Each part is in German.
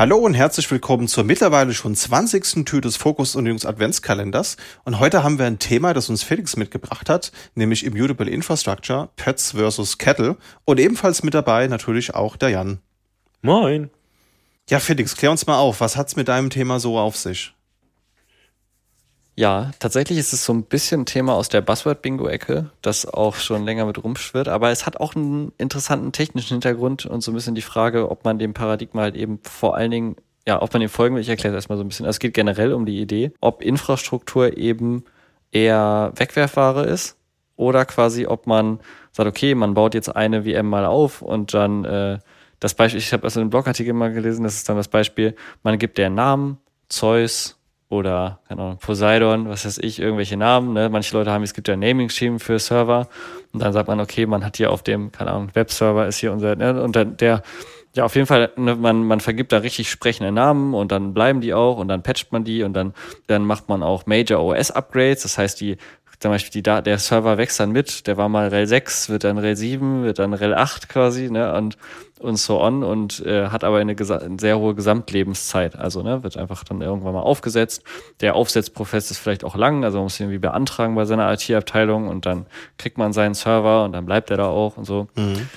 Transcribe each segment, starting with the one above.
Hallo und herzlich willkommen zur mittlerweile schon 20. Tür des Fokus und Jungs Adventskalenders. Und heute haben wir ein Thema, das uns Felix mitgebracht hat, nämlich Immutable Infrastructure, Pets versus Kettle. Und ebenfalls mit dabei natürlich auch der Jan. Moin. Ja, Felix, klär uns mal auf. Was hat's mit deinem Thema so auf sich? Ja, tatsächlich ist es so ein bisschen Thema aus der Buzzword-Bingo-Ecke, das auch schon länger mit rumschwirrt, aber es hat auch einen interessanten technischen Hintergrund und so ein bisschen die Frage, ob man dem Paradigma halt eben vor allen Dingen, ja, ob man dem folgen will. Ich erkläre das erstmal so ein bisschen. Also es geht generell um die Idee, ob Infrastruktur eben eher Wegwerfware ist oder quasi, ob man sagt, okay, man baut jetzt eine VM mal auf und dann äh, das Beispiel, ich habe also einen Blogartikel mal gelesen, das ist dann das Beispiel, man gibt der Namen, Zeus, oder keine Ahnung, Poseidon, was weiß ich, irgendwelche Namen. Ne? Manche Leute haben, es gibt ja Naming-Scheme für Server und dann sagt man, okay, man hat hier auf dem, keine Ahnung, Webserver ist hier unser, ne? und dann der, ja, auf jeden Fall, ne, man, man vergibt da richtig sprechende Namen und dann bleiben die auch und dann patcht man die und dann, dann macht man auch Major OS Upgrades, das heißt, die zum Beispiel die, der Server wächst dann mit, der war mal REL 6, wird dann REL 7, wird dann REL 8 quasi, ne, und, und so on und äh, hat aber eine, eine, sehr hohe Gesamtlebenszeit. Also, ne, wird einfach dann irgendwann mal aufgesetzt. Der Aufsetzprozess ist vielleicht auch lang, also man muss ihn irgendwie beantragen bei seiner IT-Abteilung und dann kriegt man seinen Server und dann bleibt er da auch und so. Mhm.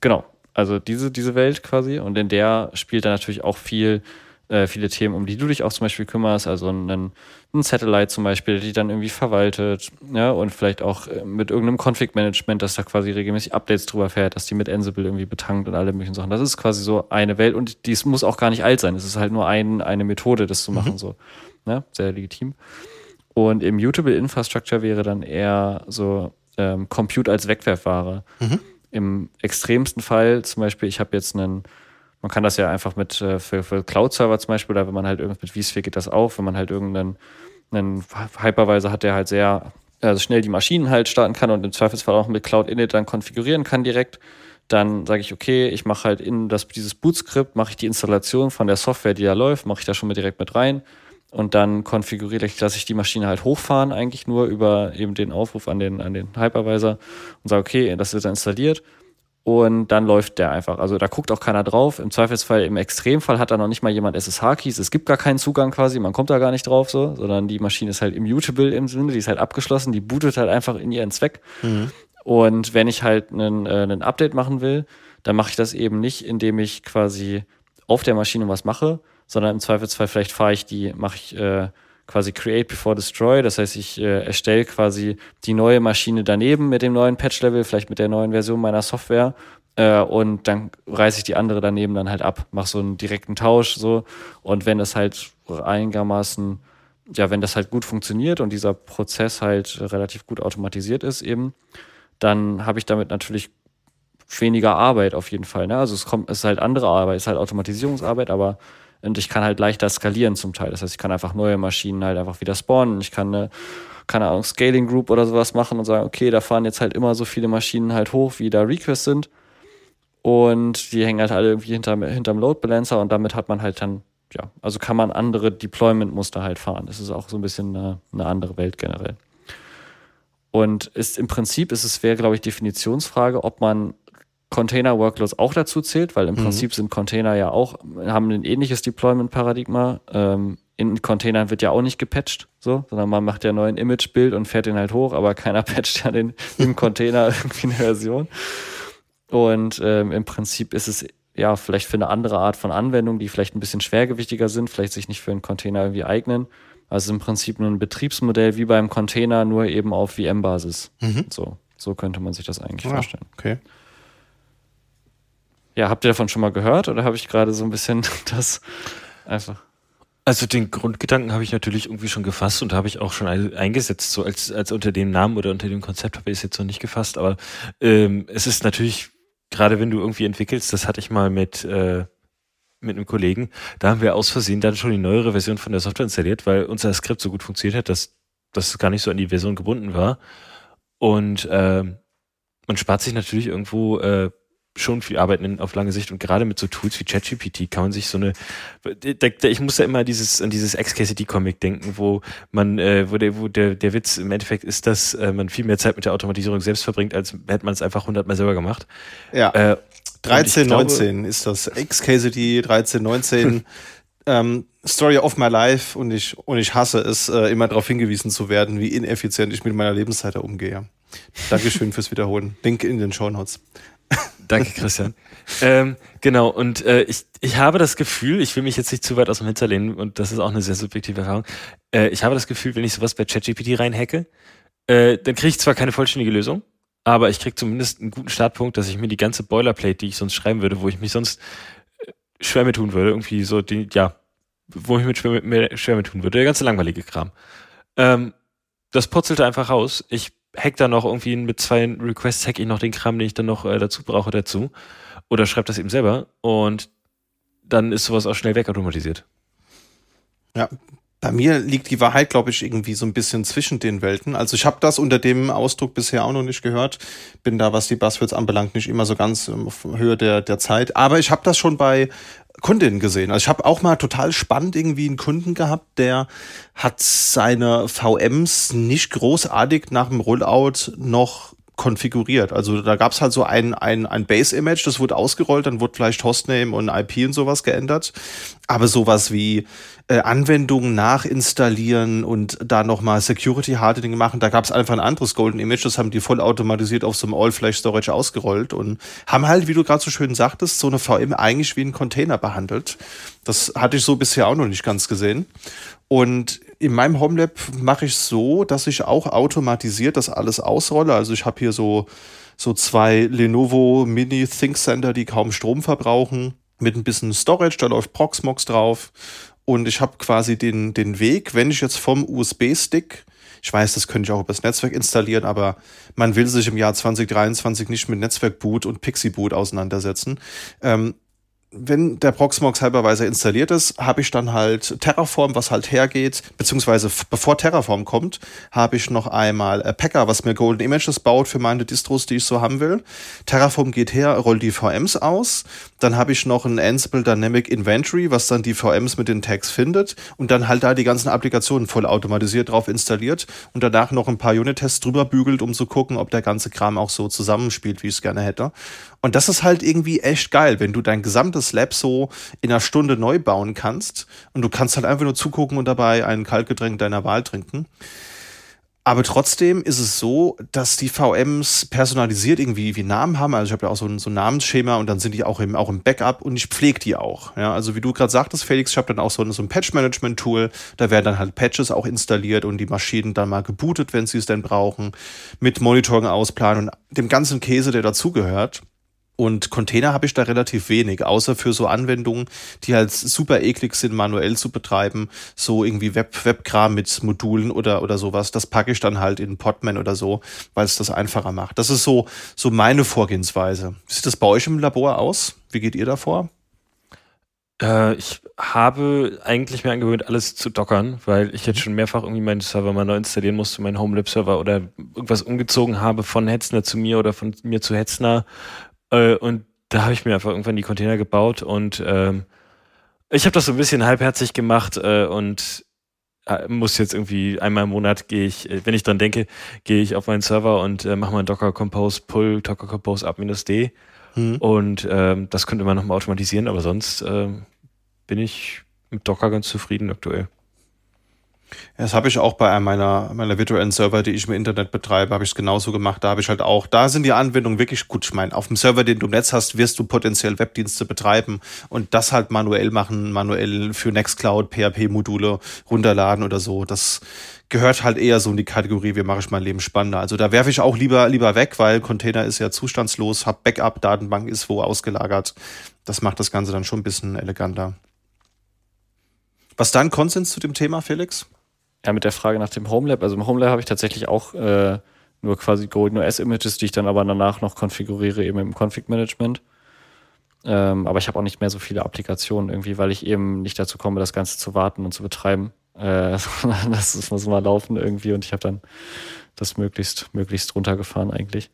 Genau. Also diese, diese Welt quasi. Und in der spielt dann natürlich auch viel äh, viele Themen, um die du dich auch zum Beispiel kümmerst, also einen, ein Satellite zum Beispiel, die dann irgendwie verwaltet, ja, und vielleicht auch äh, mit irgendeinem Config-Management, das da quasi regelmäßig Updates drüber fährt, dass die mit Ansible irgendwie betankt und alle möglichen Sachen. Das ist quasi so eine Welt und dies muss auch gar nicht alt sein. Es ist halt nur ein, eine Methode, das zu mhm. machen, mhm. so. Ja, sehr legitim. Und Immutable Infrastructure wäre dann eher so ähm, Compute als Wegwerfware. Mhm. Im extremsten Fall, zum Beispiel, ich habe jetzt einen man kann das ja einfach mit äh, für, für Cloud-Server zum Beispiel, oder wenn man halt irgendwie mit vSphere geht das auch, wenn man halt irgendeinen einen Hypervisor hat, der halt sehr also schnell die Maschinen halt starten kann und im Zweifelsfall auch mit Cloud Init dann konfigurieren kann direkt, dann sage ich, okay, ich mache halt in das, dieses Boot-Skript, mache ich die Installation von der Software, die da läuft, mache ich da schon mal direkt mit rein und dann konfiguriere ich, lasse ich die Maschine halt hochfahren, eigentlich nur über eben den Aufruf an den, an den Hypervisor und sage, okay, das wird dann installiert und dann läuft der einfach. Also da guckt auch keiner drauf. Im Zweifelsfall, im Extremfall hat da noch nicht mal jemand SSH-Keys. Es gibt gar keinen Zugang quasi, man kommt da gar nicht drauf so, sondern die Maschine ist halt immutable im Sinne, die ist halt abgeschlossen, die bootet halt einfach in ihren Zweck. Mhm. Und wenn ich halt einen, äh, einen Update machen will, dann mache ich das eben nicht, indem ich quasi auf der Maschine was mache, sondern im Zweifelsfall vielleicht fahre ich die, mache ich äh, quasi Create Before Destroy. Das heißt, ich äh, erstelle quasi die neue Maschine daneben mit dem neuen Patch-Level, vielleicht mit der neuen Version meiner Software. Äh, und dann reiße ich die andere daneben dann halt ab, mache so einen direkten Tausch so. Und wenn das halt einigermaßen, ja, wenn das halt gut funktioniert und dieser Prozess halt relativ gut automatisiert ist eben, dann habe ich damit natürlich weniger Arbeit auf jeden Fall. Ne? Also es kommt, es ist halt andere Arbeit, es ist halt Automatisierungsarbeit, aber und ich kann halt leichter skalieren zum Teil. Das heißt, ich kann einfach neue Maschinen halt einfach wieder spawnen. Ich kann eine, keine Ahnung, Scaling Group oder sowas machen und sagen, okay, da fahren jetzt halt immer so viele Maschinen halt hoch, wie da Requests sind. Und die hängen halt alle irgendwie hinterm, hinterm Load Balancer und damit hat man halt dann, ja, also kann man andere Deployment-Muster halt fahren. Das ist auch so ein bisschen eine, eine andere Welt generell. Und ist im Prinzip ist es wäre, glaube ich, Definitionsfrage, ob man Container-Workloads auch dazu zählt, weil im mhm. Prinzip sind Container ja auch, haben ein ähnliches Deployment-Paradigma. Ähm, in Containern wird ja auch nicht gepatcht, so, sondern man macht ja neuen Image-Bild und fährt den halt hoch, aber keiner patcht ja den im Container irgendwie eine Version. Und ähm, im Prinzip ist es ja vielleicht für eine andere Art von Anwendung, die vielleicht ein bisschen schwergewichtiger sind, vielleicht sich nicht für einen Container irgendwie eignen. Also im Prinzip ein Betriebsmodell wie beim Container, nur eben auf VM-Basis. Mhm. So, so könnte man sich das eigentlich ah, vorstellen. Okay. Ja, habt ihr davon schon mal gehört oder habe ich gerade so ein bisschen das einfach? Also den Grundgedanken habe ich natürlich irgendwie schon gefasst und habe ich auch schon eingesetzt, so als, als unter dem Namen oder unter dem Konzept habe ich es jetzt noch nicht gefasst, aber ähm, es ist natürlich, gerade wenn du irgendwie entwickelst, das hatte ich mal mit, äh, mit einem Kollegen, da haben wir aus Versehen dann schon die neuere Version von der Software installiert, weil unser Skript so gut funktioniert hat, dass das gar nicht so an die Version gebunden war. Und äh, man spart sich natürlich irgendwo äh, schon viel arbeiten auf lange Sicht und gerade mit so Tools wie ChatGPT kann man sich so eine, ich muss ja immer dieses, an dieses XKCD-Comic denken, wo man, äh, wo, der, wo der, der Witz im Endeffekt ist, dass äh, man viel mehr Zeit mit der Automatisierung selbst verbringt, als hätte man es einfach hundertmal selber gemacht. Ja. Äh, 1319 ist das. XKCD 1319. ähm, Story of my life und ich, und ich hasse es, äh, immer darauf hingewiesen zu werden, wie ineffizient ich mit meiner Lebenszeit umgehe. Dankeschön fürs Wiederholen. Link in den Show Notes. Danke, Christian. ähm, genau, und äh, ich, ich habe das Gefühl, ich will mich jetzt nicht zu weit aus dem Hinter lehnen, und das ist auch eine sehr subjektive Erfahrung. Äh, ich habe das Gefühl, wenn ich sowas bei ChatGPT reinhacke, äh, dann kriege ich zwar keine vollständige Lösung, aber ich kriege zumindest einen guten Startpunkt, dass ich mir die ganze Boilerplate, die ich sonst schreiben würde, wo ich mich sonst äh, schwer mit tun würde, irgendwie so, die, ja, wo ich mich schwer mit, schwer mit tun würde, der ganze langweilige Kram. Ähm, das putzelte einfach raus. Ich hack da noch irgendwie mit zwei Requests, hack ich noch den Kram, den ich dann noch äh, dazu brauche, dazu. Oder schreibe das eben selber und dann ist sowas auch schnell wegautomatisiert. Ja, bei mir liegt die Wahrheit, glaube ich, irgendwie so ein bisschen zwischen den Welten. Also ich habe das unter dem Ausdruck bisher auch noch nicht gehört. Bin da, was die Buzzwords anbelangt, nicht immer so ganz auf Höhe der, der Zeit. Aber ich habe das schon bei Kundinnen gesehen. Also ich habe auch mal total spannend irgendwie einen Kunden gehabt, der hat seine VMs nicht großartig nach dem Rollout noch konfiguriert. Also da gab es halt so ein, ein, ein Base-Image, das wurde ausgerollt, dann wurde vielleicht Hostname und IP und sowas geändert. Aber sowas wie äh, Anwendungen nachinstallieren und da nochmal Security Hardening machen. Da gab es einfach ein anderes Golden Image, das haben die vollautomatisiert auf so einem All-Flash Storage ausgerollt und haben halt, wie du gerade so schön sagtest, so eine VM eigentlich wie ein Container behandelt. Das hatte ich so bisher auch noch nicht ganz gesehen. Und in meinem Homelab mache ich so, dass ich auch automatisiert das alles ausrolle. Also ich habe hier so, so zwei Lenovo Mini Think Center, die kaum Strom verbrauchen mit ein bisschen Storage, da läuft Proxmox drauf und ich habe quasi den, den Weg, wenn ich jetzt vom USB-Stick, ich weiß, das könnte ich auch übers Netzwerk installieren, aber man will sich im Jahr 2023 nicht mit Netzwerkboot und Pixie-Boot auseinandersetzen. Ähm, wenn der Proxmox halberweise installiert ist, habe ich dann halt Terraform, was halt hergeht, beziehungsweise bevor Terraform kommt, habe ich noch einmal Packer, was mir Golden Images baut für meine Distros, die ich so haben will. Terraform geht her, rollt die VMs aus. Dann habe ich noch ein Ansible Dynamic Inventory, was dann die VMs mit den Tags findet und dann halt da die ganzen Applikationen voll automatisiert drauf installiert und danach noch ein paar Unit-Tests drüber bügelt, um zu gucken, ob der ganze Kram auch so zusammenspielt, wie ich es gerne hätte. Und das ist halt irgendwie echt geil, wenn du dein gesamtes Lab so in einer Stunde neu bauen kannst und du kannst halt einfach nur zugucken und dabei ein Kaltgetränk deiner Wahl trinken. Aber trotzdem ist es so, dass die VMs personalisiert irgendwie wie Namen haben. Also ich habe ja auch so ein, so ein Namensschema und dann sind die auch im, auch im Backup und ich pflege die auch. Ja, also wie du gerade sagtest, Felix, ich habe dann auch so ein, so ein Patch-Management-Tool. Da werden dann halt Patches auch installiert und die Maschinen dann mal gebootet, wenn sie es denn brauchen, mit Monitoring ausplanen und dem ganzen Käse, der dazugehört. Und Container habe ich da relativ wenig, außer für so Anwendungen, die halt super eklig sind, manuell zu betreiben. So irgendwie Web, Webkram mit Modulen oder, oder sowas. Das packe ich dann halt in Podman oder so, weil es das einfacher macht. Das ist so, so meine Vorgehensweise. Wie sieht das bei euch im Labor aus? Wie geht ihr davor? Äh, ich habe eigentlich mir angewöhnt, alles zu dockern, weil ich jetzt schon mehrfach irgendwie meinen Server mal neu installieren musste, meinen Homelab-Server oder irgendwas umgezogen habe von Hetzner zu mir oder von mir zu Hetzner äh, und da habe ich mir einfach irgendwann die Container gebaut und ähm, ich habe das so ein bisschen halbherzig gemacht äh, und äh, muss jetzt irgendwie einmal im Monat gehe ich, äh, wenn ich dran denke, gehe ich auf meinen Server und äh, mache mal Docker Compose Pull Docker Compose up-d mhm. und ähm, das könnte man nochmal automatisieren, aber sonst ähm, bin ich mit Docker ganz zufrieden aktuell. Das habe ich auch bei einem meiner, meiner virtuellen Server, die ich im Internet betreibe, habe ich es genauso gemacht. Da habe ich halt auch, da sind die Anwendungen wirklich gut. Ich meine, auf dem Server, den du im Netz hast, wirst du potenziell Webdienste betreiben und das halt manuell machen, manuell für Nextcloud, PHP-Module runterladen oder so. Das gehört halt eher so in die Kategorie, wie mache ich mein Leben spannender. Also da werfe ich auch lieber, lieber weg, weil Container ist ja zustandslos, hab Backup, Datenbank ist wo ausgelagert. Das macht das Ganze dann schon ein bisschen eleganter. Was dein Konsens zu dem Thema, Felix? Ja, mit der Frage nach dem Homelab. Also im Homelab habe ich tatsächlich auch äh, nur quasi Golden OS Images, die ich dann aber danach noch konfiguriere, eben im Config Management. Ähm, aber ich habe auch nicht mehr so viele Applikationen irgendwie, weil ich eben nicht dazu komme, das Ganze zu warten und zu betreiben. Äh, das muss mal laufen irgendwie und ich habe dann das möglichst, möglichst runtergefahren eigentlich.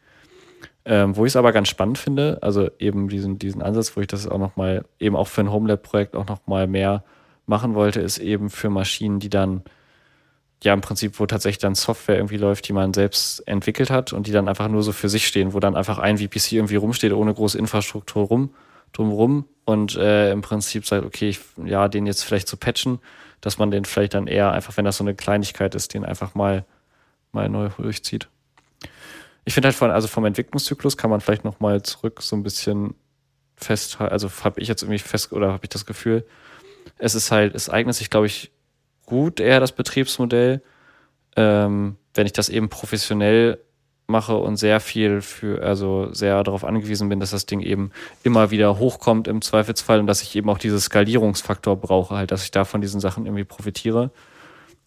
Ähm, wo ich es aber ganz spannend finde, also eben diesen, diesen Ansatz, wo ich das auch nochmal, eben auch für ein Homelab-Projekt auch nochmal mehr machen wollte, ist eben für Maschinen, die dann ja, im Prinzip, wo tatsächlich dann Software irgendwie läuft, die man selbst entwickelt hat und die dann einfach nur so für sich stehen, wo dann einfach ein VPC irgendwie rumsteht, ohne große Infrastruktur rum, drumrum und äh, im Prinzip sagt, okay, ich, ja, den jetzt vielleicht zu patchen, dass man den vielleicht dann eher einfach, wenn das so eine Kleinigkeit ist, den einfach mal, mal neu durchzieht. Ich finde halt von, also vom Entwicklungszyklus kann man vielleicht nochmal zurück so ein bisschen festhalten, also habe ich jetzt irgendwie fest, oder habe ich das Gefühl, es ist halt, es eignet sich, glaube ich, gut eher das Betriebsmodell, ähm, wenn ich das eben professionell mache und sehr viel für, also sehr darauf angewiesen bin, dass das Ding eben immer wieder hochkommt im Zweifelsfall und dass ich eben auch diese Skalierungsfaktor brauche, halt, dass ich da von diesen Sachen irgendwie profitiere.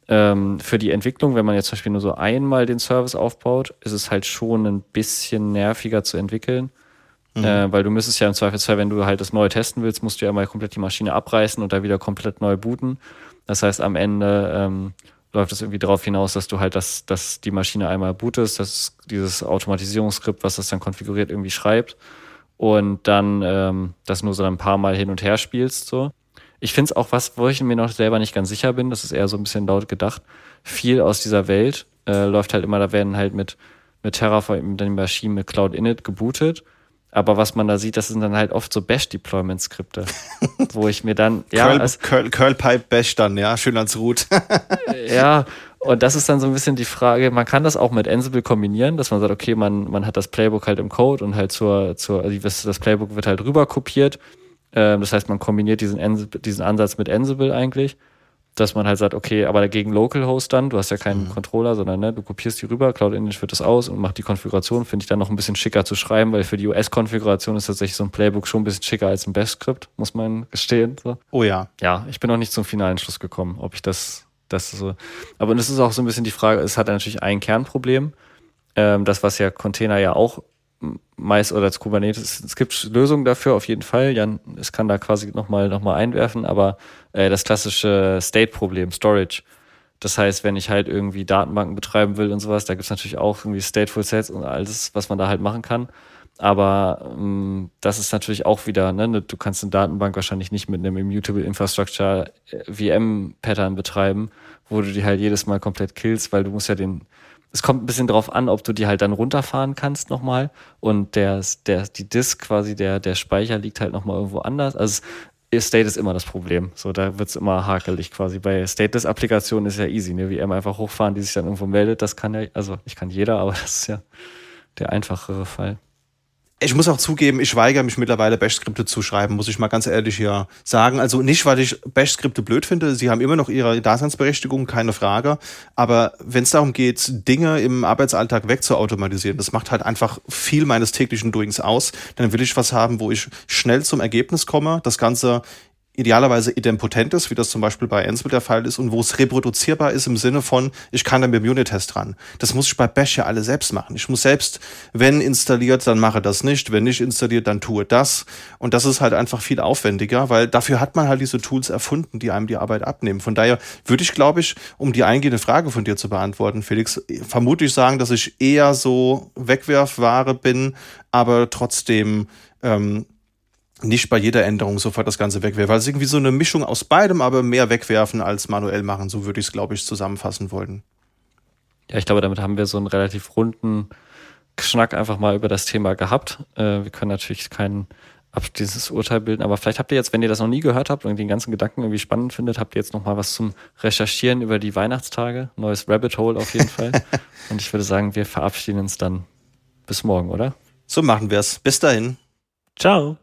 Ähm, für die Entwicklung, wenn man jetzt zum Beispiel nur so einmal den Service aufbaut, ist es halt schon ein bisschen nerviger zu entwickeln. Mhm. Äh, weil du müsstest ja im Zweifelsfall, wenn du halt das neu testen willst, musst du ja mal komplett die Maschine abreißen und da wieder komplett neu booten. Das heißt, am Ende ähm, läuft es irgendwie darauf hinaus, dass du halt das, dass die Maschine einmal bootest, dass dieses Automatisierungsskript, was das dann konfiguriert, irgendwie schreibt und dann ähm, das nur so ein paar Mal hin und her spielst. So. Ich finde es auch was, wo ich mir noch selber nicht ganz sicher bin, das ist eher so ein bisschen laut gedacht. Viel aus dieser Welt äh, läuft halt immer, da werden halt mit, mit Terraform, den Maschinen mit Cloud Init gebootet aber was man da sieht, das sind dann halt oft so Bash-Deployment-Skripte, wo ich mir dann, ja. Curl, als, Curl, Curl Pipe Bash dann, ja, schön als Root. ja, und das ist dann so ein bisschen die Frage, man kann das auch mit Ansible kombinieren, dass man sagt, okay, man, man hat das Playbook halt im Code und halt zur, zur also das Playbook wird halt rüber kopiert. Ähm, das heißt, man kombiniert diesen, Ansible, diesen Ansatz mit Ansible eigentlich dass man halt sagt, okay, aber dagegen Localhost dann, du hast ja keinen mhm. Controller, sondern ne, du kopierst die rüber, Cloud Engine führt das aus und macht die Konfiguration, finde ich dann noch ein bisschen schicker zu schreiben, weil für die US-Konfiguration ist tatsächlich so ein Playbook schon ein bisschen schicker als ein Bash-Skript, muss man gestehen. So. Oh ja. Ja, ich bin noch nicht zum finalen Schluss gekommen, ob ich das, das so. Aber das ist auch so ein bisschen die Frage, es hat natürlich ein Kernproblem, ähm, das, was ja Container ja auch meist oder als Kubernetes, es gibt Lösungen dafür auf jeden Fall. Jan, es kann da quasi nochmal noch mal einwerfen, aber äh, das klassische State-Problem, Storage. Das heißt, wenn ich halt irgendwie Datenbanken betreiben will und sowas, da gibt's natürlich auch irgendwie Stateful Sets und alles, was man da halt machen kann. Aber ähm, das ist natürlich auch wieder, ne, du kannst eine Datenbank wahrscheinlich nicht mit einem Immutable Infrastructure äh, VM-Pattern betreiben, wo du die halt jedes Mal komplett killst, weil du musst ja den, es kommt ein bisschen drauf an, ob du die halt dann runterfahren kannst nochmal und der, der, die Disk quasi, der, der Speicher liegt halt nochmal irgendwo anders. Also State ist immer das Problem. So, da wird's immer hakelig quasi. Bei Stateless-Applikationen ist ja easy, ne? VM einfach hochfahren, die sich dann irgendwo meldet. Das kann ja, also ich kann jeder, aber das ist ja der einfachere Fall. Ich muss auch zugeben, ich weigere mich mittlerweile Bash-Skripte zu schreiben, muss ich mal ganz ehrlich hier sagen. Also nicht, weil ich Bash-Skripte blöd finde, sie haben immer noch ihre Daseinsberechtigung, keine Frage. Aber wenn es darum geht, Dinge im Arbeitsalltag wegzuautomatisieren, das macht halt einfach viel meines täglichen Doings aus, dann will ich was haben, wo ich schnell zum Ergebnis komme, das Ganze idealerweise idempotent ist, wie das zum Beispiel bei Ansible der Fall ist, und wo es reproduzierbar ist im Sinne von, ich kann dann mit dem Unit-Test ran. Das muss ich bei Bash ja alle selbst machen. Ich muss selbst, wenn installiert, dann mache das nicht, wenn nicht installiert, dann tue das. Und das ist halt einfach viel aufwendiger, weil dafür hat man halt diese Tools erfunden, die einem die Arbeit abnehmen. Von daher würde ich, glaube ich, um die eingehende Frage von dir zu beantworten, Felix, vermutlich sagen, dass ich eher so Wegwerfware bin, aber trotzdem ähm, nicht bei jeder Änderung sofort das Ganze wegwerfen. Weil es irgendwie so eine Mischung aus beidem, aber mehr wegwerfen als manuell machen. So würde ich es, glaube ich, zusammenfassen wollen. Ja, ich glaube, damit haben wir so einen relativ runden Schnack einfach mal über das Thema gehabt. Äh, wir können natürlich kein abschließendes Urteil bilden, aber vielleicht habt ihr jetzt, wenn ihr das noch nie gehört habt und den ganzen Gedanken irgendwie spannend findet, habt ihr jetzt noch mal was zum Recherchieren über die Weihnachtstage. Neues Rabbit Hole auf jeden Fall. und ich würde sagen, wir verabschieden uns dann bis morgen, oder? So machen wir es. Bis dahin. Ciao.